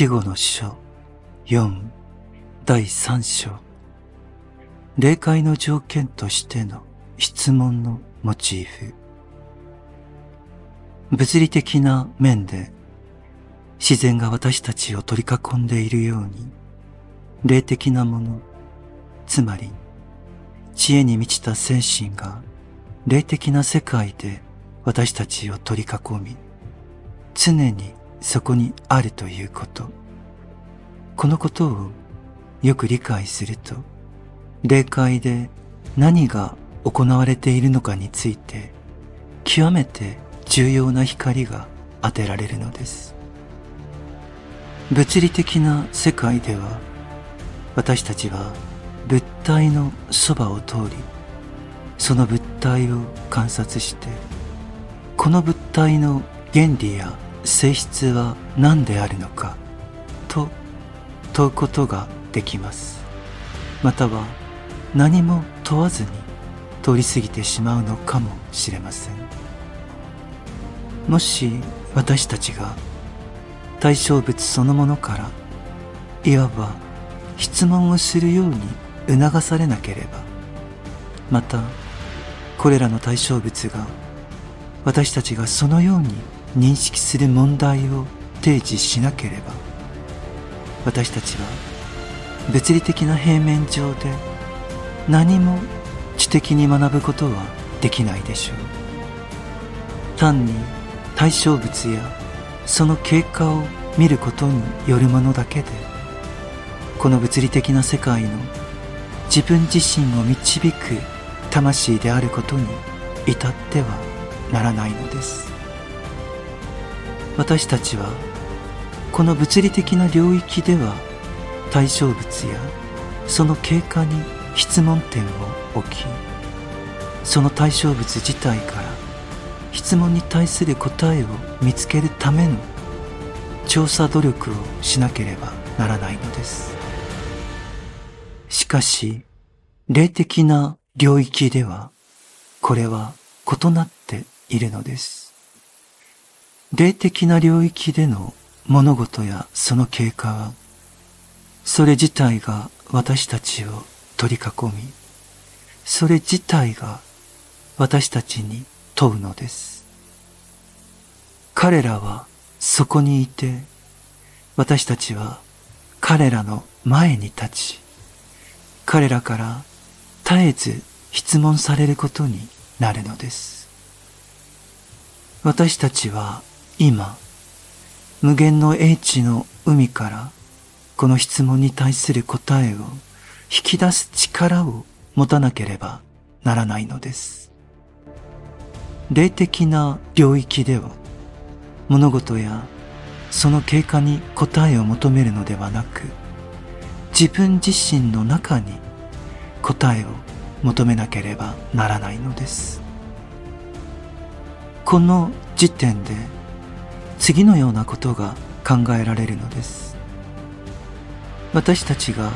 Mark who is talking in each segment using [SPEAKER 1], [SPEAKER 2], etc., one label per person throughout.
[SPEAKER 1] 死後の書4第3章。霊界の条件としての質問のモチーフ。物理的な面で自然が私たちを取り囲んでいるように霊的なものつまり知恵に満ちた精神が霊的な世界で私たちを取り囲み常にそこにあるということ。このことをよく理解すると、霊界で何が行われているのかについて、極めて重要な光が当てられるのです。物理的な世界では、私たちは物体のそばを通り、その物体を観察して、この物体の原理や性質は何であるのかと問うことができます。または何も問わずに通り過ぎてしまうのかもしれません。もし私たちが対象物そのものからいわば質問をするように促されなければまたこれらの対象物が私たちがそのように認識する問題を提示しなければ私たちは物理的な平面上で何も知的に学ぶことはできないでしょう。単に対象物やその経過を見ることによるものだけでこの物理的な世界の自分自身を導く魂であることに至ってはならないのです。私たちはこの物理的な領域では対象物やその経過に質問点を置きその対象物自体から質問に対する答えを見つけるための調査努力をしなければならないのです。しかし霊的な領域ではこれは異なっているのです。霊的な領域での物事やその経過は、それ自体が私たちを取り囲み、それ自体が私たちに問うのです。彼らはそこにいて、私たちは彼らの前に立ち、彼らから絶えず質問されることになるのです。私たちは今、無限の英知の海からこの質問に対する答えを引き出す力を持たなければならないのです。霊的な領域では物事やその経過に答えを求めるのではなく自分自身の中に答えを求めなければならないのです。この時点で次のようなことが考えられるのです。私たちが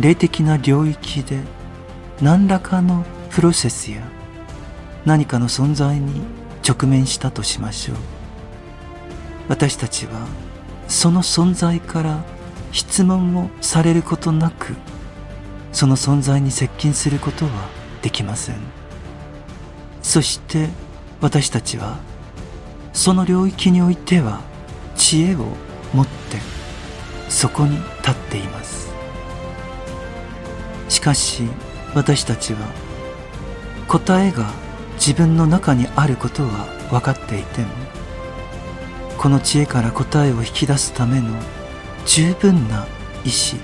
[SPEAKER 1] 霊的な領域で何らかのプロセスや何かの存在に直面したとしましょう。私たちはその存在から質問をされることなくその存在に接近することはできません。そして私たちはその領域においては知恵を持ってそこに立っています。しかし私たちは答えが自分の中にあることは分かっていてもこの知恵から答えを引き出すための十分な意志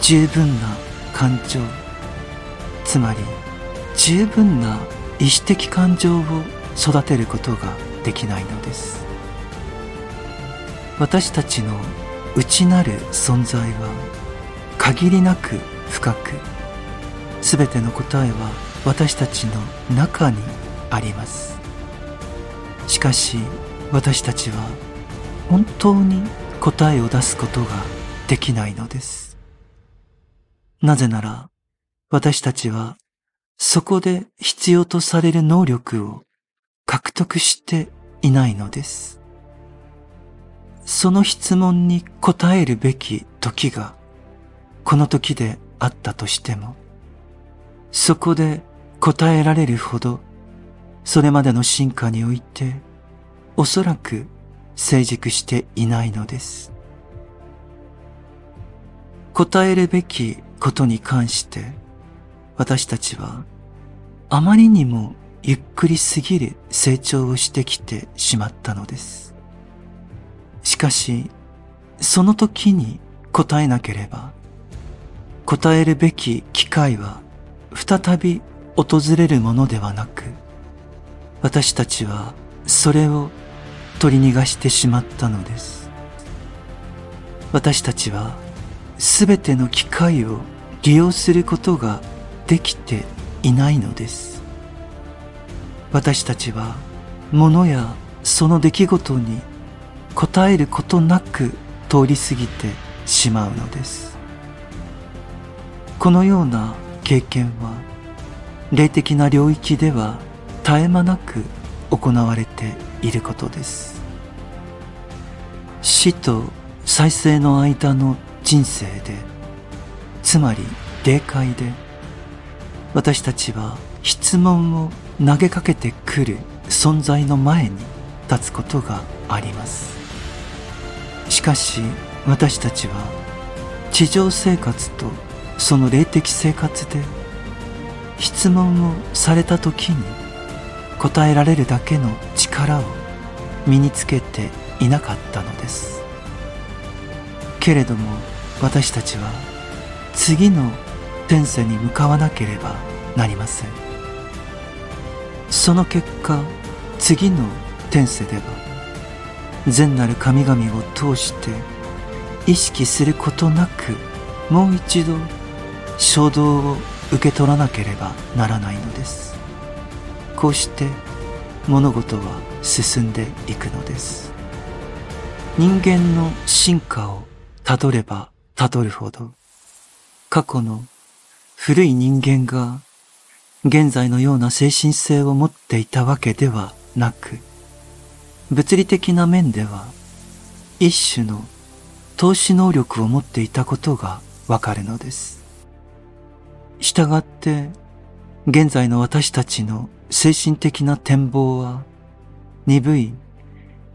[SPEAKER 1] 十分な感情つまり十分な意志的感情を育てることができないのです。私たちの内なる存在は限りなく深く全ての答えは私たちの中にあります。しかし私たちは本当に答えを出すことができないのです。なぜなら私たちはそこで必要とされる能力を獲得していないのです。その質問に答えるべき時がこの時であったとしても、そこで答えられるほど、それまでの進化において、おそらく成熟していないのです。答えるべきことに関して、私たちは、あまりにもゆっくりすぎる成長をしてきてしまったのです。しかし、その時に答えなければ、答えるべき機会は再び訪れるものではなく、私たちはそれを取り逃がしてしまったのです。私たちはすべての機会を利用することができていないのです。私たちは物やその出来事に答えることなく通り過ぎてしまうのです。このような経験は霊的な領域では絶え間なく行われていることです死と再生の間の人生でつまり霊界で私たちは質問を投げかけてくる存在の前に立つことがあります。しかし私たちは地上生活とその霊的生活で質問をされた時に答えられるだけの力を身につけていなかったのです。けれども私たちは次の天世に向かわなければなりません。その結果次の天世では善なる神々を通して意識することなくもう一度衝動を受け取らなければならないのです。こうして物事は進んでいくのです。人間の進化をたどればたどるほど過去の古い人間が現在のような精神性を持っていたわけではなく物理的な面では一種の投資能力を持っていたことがわかるのです。従って、現在の私たちの精神的な展望は、鈍い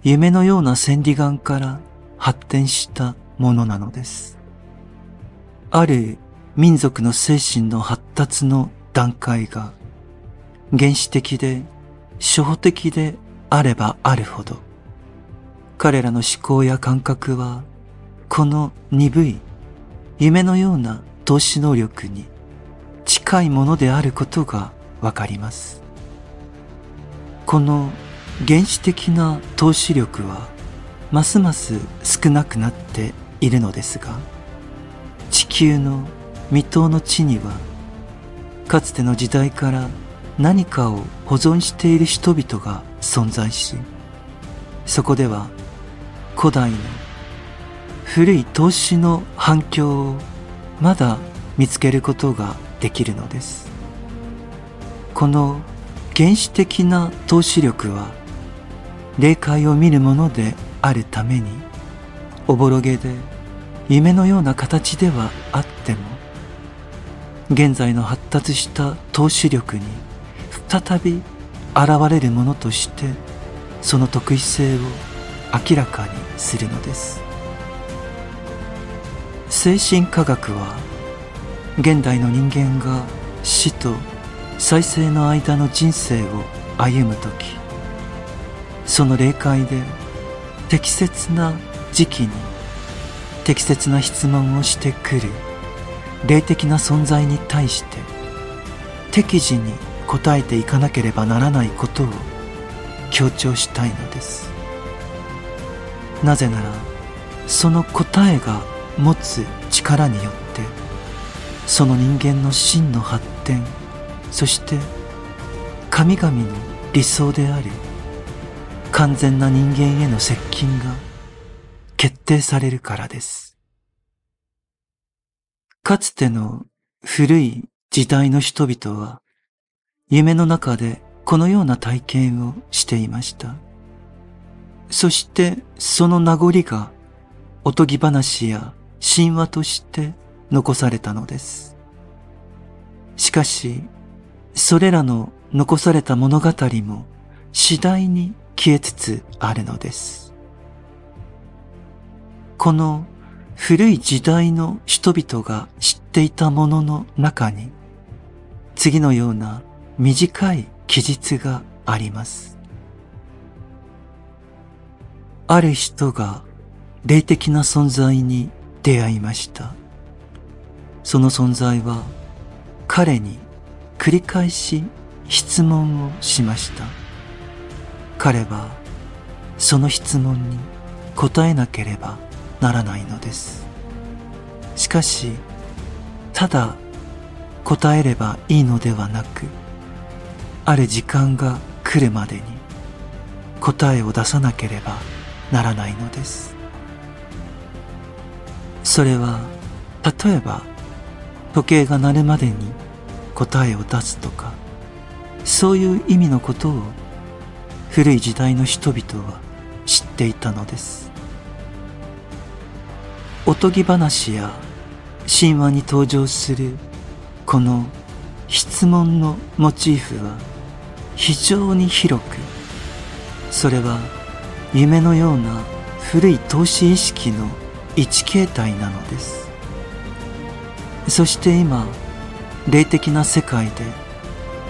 [SPEAKER 1] 夢のような千里眼から発展したものなのです。ある民族の精神の発達の段階が原始的で初歩的であればあるほど彼らの思考や感覚はこの鈍い夢のような投資能力に近いものであることがわかります。この原始的な投資力はますます少なくなっているのですが、地球の未踏の地にはかつての時代から何かを保存している人々が存在し、そこでは古代の古い投資の反響をまだ見つけることができるのです。この原始的な投資力は霊界を見るものであるためにおぼろげで夢のような形ではあっても現在の発達した投資力に再び現れるものとしてその特異性を明らかにするのです。精神科学は現代の人間が死と再生の間の人生を歩む時その霊界で適切な時期に適切な質問をしてくる。霊的な存在に対して適時に答えていかなければならないことを強調したいのです。なぜならその答えが持つ力によってその人間の真の発展そして神々の理想であり完全な人間への接近が決定されるからです。かつての古い時代の人々は夢の中でこのような体験をしていましたそしてその名残がおとぎ話や神話として残されたのです。しかし、それらの残された物語も次第に消えつつあるのです。この古い時代の人々が知っていたものの中に次のような短い記述があります。ある人が霊的な存在に出会いました。その存在は彼に繰り返し質問をしました。彼はその質問に答えなければならないのです。しかし、ただ答えればいいのではなく、ある時間が来るまでに答えを出さなければならないのです。それは、例えば、時計が鳴るまでに答えを出すとか、そういう意味のことを古い時代の人々は知っていたのです。おとぎ話や神話に登場するこの質問のモチーフは非常に広くそれは夢のような古い投資意識の一形態なのです。そして今霊的な世界で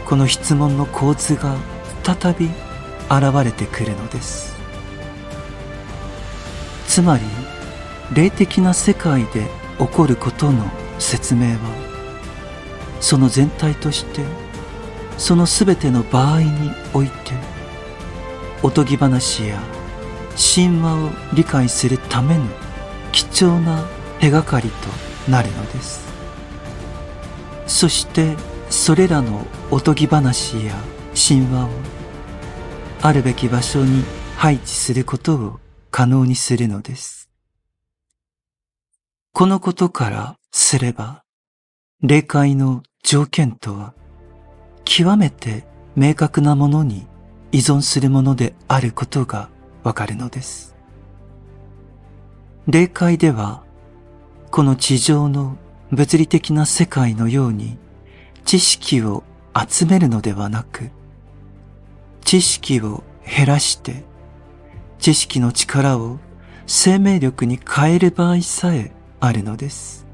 [SPEAKER 1] この質問の構図が再び現れてくるのです。つまり霊的な世界で起こることの説明はその全体としてその全ての場合においておとぎ話や神話を理解するための貴重な手がかりとなるのです。そしてそれらのおとぎ話や神話をあるべき場所に配置することを可能にするのです。このことからすれば霊界の条件とは極めて明確なものに依存するものであることがわかるのです。霊界では、この地上の物理的な世界のように知識を集めるのではなく、知識を減らして、知識の力を生命力に変える場合さえあるのです。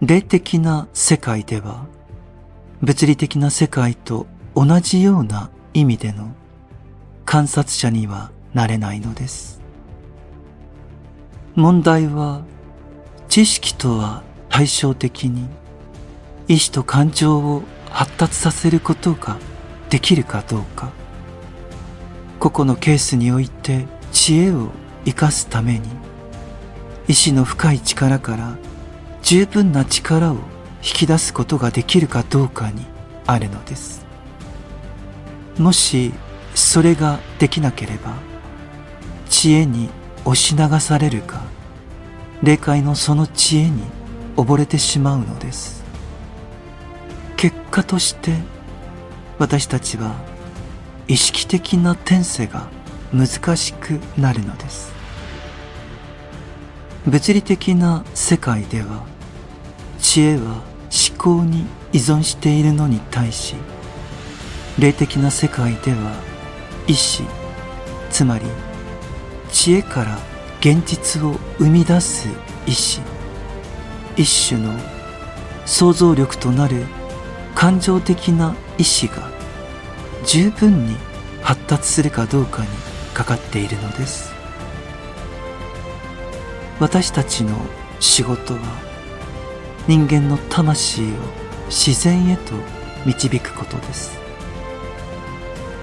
[SPEAKER 1] 霊的な世界では、物理的な世界と同じような意味での観察者にはなれないのです。問題は知識とは対照的に意志と感情を発達させることができるかどうか個々のケースにおいて知恵を生かすために意志の深い力から十分な力を引き出すことができるかどうかにあるのです。もしそれができなければ知恵に押し流されるか霊界のその知恵に溺れてしまうのです。結果として私たちは意識的な転生が難しくなるのです。物理的な世界では知恵は思考に依存しているのに対し霊的な世界では意志つまり知恵から現実を生み出す意志一種の想像力となる感情的な意志が十分に発達するかどうかにかかっているのです。私たちの仕事は人間の魂を自然へと導くことです。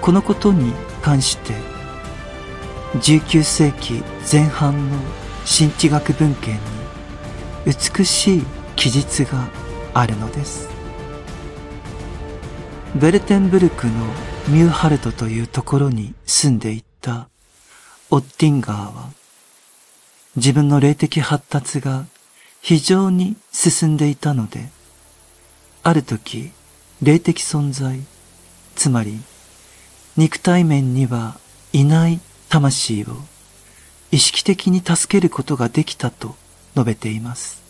[SPEAKER 1] このことに関して19世紀前半の新地学文献に美しい記述があるのです。ベルテンブルクのミューハルトというところに住んでいたオッティンガーは自分の霊的発達が非常に進んでいたのである時霊的存在つまり肉体面にはいない魂を意識的に助けることができたと述べています。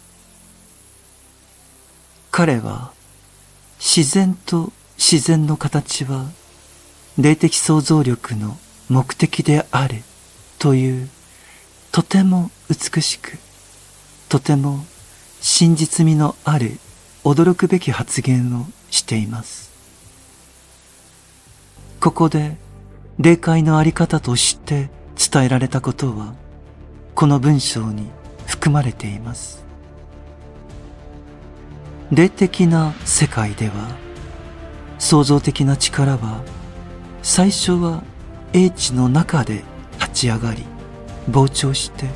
[SPEAKER 1] 彼は自然と自然の形は霊的想像力の目的であるというとても美しくとても真実味のある驚くべき発言をしています。ここで霊界のあり方として伝えられたことはこの文章に含まれています。霊的な世界では創造的な力は最初は英知の中で立ち上がり膨張して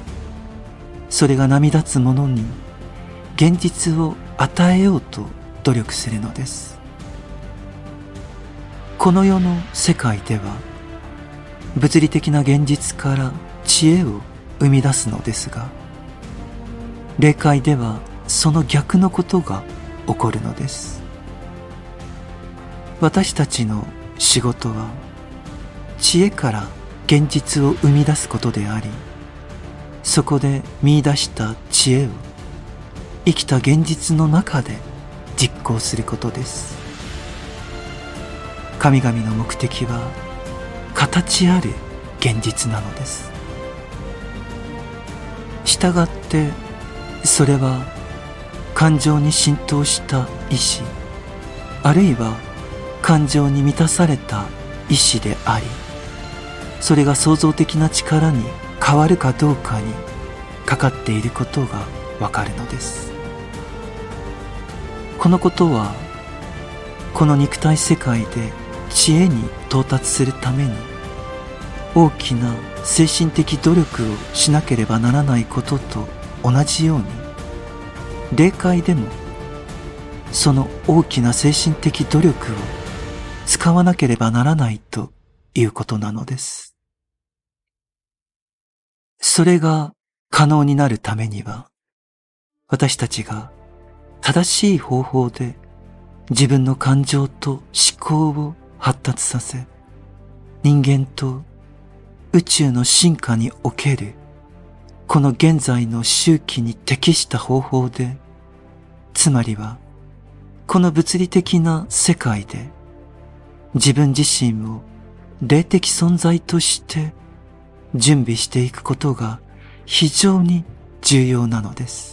[SPEAKER 1] それが波立つ者に現実を与えようと努力するのです。この世の世界では物理的な現実から知恵を生み出すのですが霊界ではその逆のことが起こるのです。私たちの仕事は知恵から現実を生み出すことでありそこで見出した知恵を生きた現実の中で実行することです。神々の目的は形ある現実なのです。したがってそれは感情に浸透した意志あるいは感情に満たされた意志でありそれが創造的な力に変わるかどうかにかかっていることがわかるのですこのことはこの肉体世界で知恵に到達するために大きな精神的努力をしなければならないことと同じように霊界でもその大きな精神的努力を使わなければならないということなのです。それが可能になるためには、私たちが正しい方法で自分の感情と思考を発達させ、人間と宇宙の進化におけるこの現在の周期に適した方法で、つまりはこの物理的な世界で自分自身を霊的存在として準備していくことが非常に重要なのです。